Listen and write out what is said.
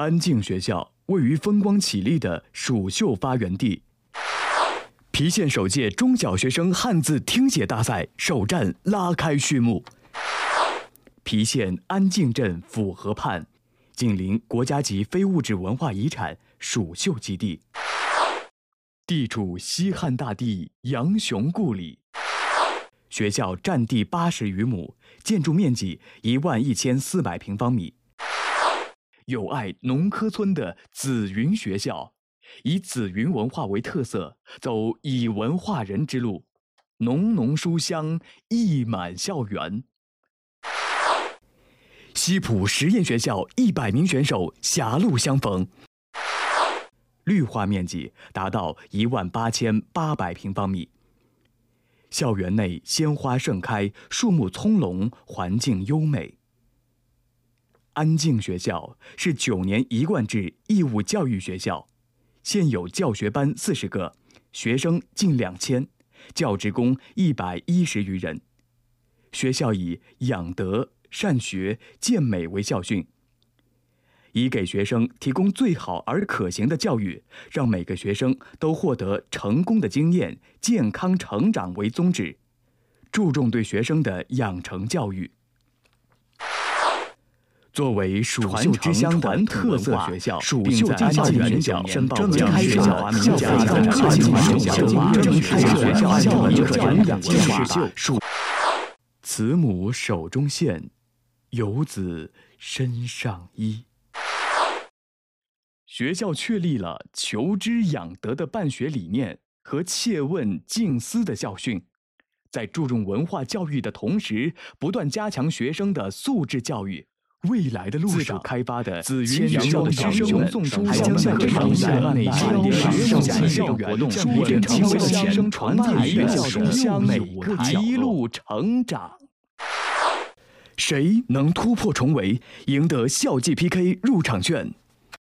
安静学校位于风光绮丽的蜀绣发源地。郫县首届中小学生汉字听写大赛首战拉开序幕。郫县安静镇府河畔，紧邻国家级非物质文化遗产蜀绣基地，地处西汉大帝杨雄故里。学校占地八十余亩，建筑面积一万一千四百平方米。有爱农科村的紫云学校。以紫云文化为特色，走以文化人之路，浓浓书香溢满校园。西浦实验学校一百名选手狭路相逢，绿化面积达到一万八千八百平方米。校园内鲜花盛开，树木葱茏，环境优美。安静学校是九年一贯制义务教育学校。现有教学班四十个，学生近两千，教职工一百一十余人。学校以养德、善学、健美为校训，以给学生提供最好而可行的教育，让每个学生都获得成功的经验、健康成长为宗旨，注重对学生的养成教育。作为蜀绣之乡的特色学校，蜀绣安静学校申报教育学校教育课程学校正开学校教育传养计划。蜀慈母手中线，游子身上衣。学校确立了求知养德的办学理念和切问静思的教训，在注重文化教育的同时，不断加强学生的素质教育。未来的路上开发的紫云学校的师生们，还将向着长夏内经典上下校活动，逐渐成为学生传递学校书香美个一路成长。谁能突破重围，赢得校际 PK 入场券？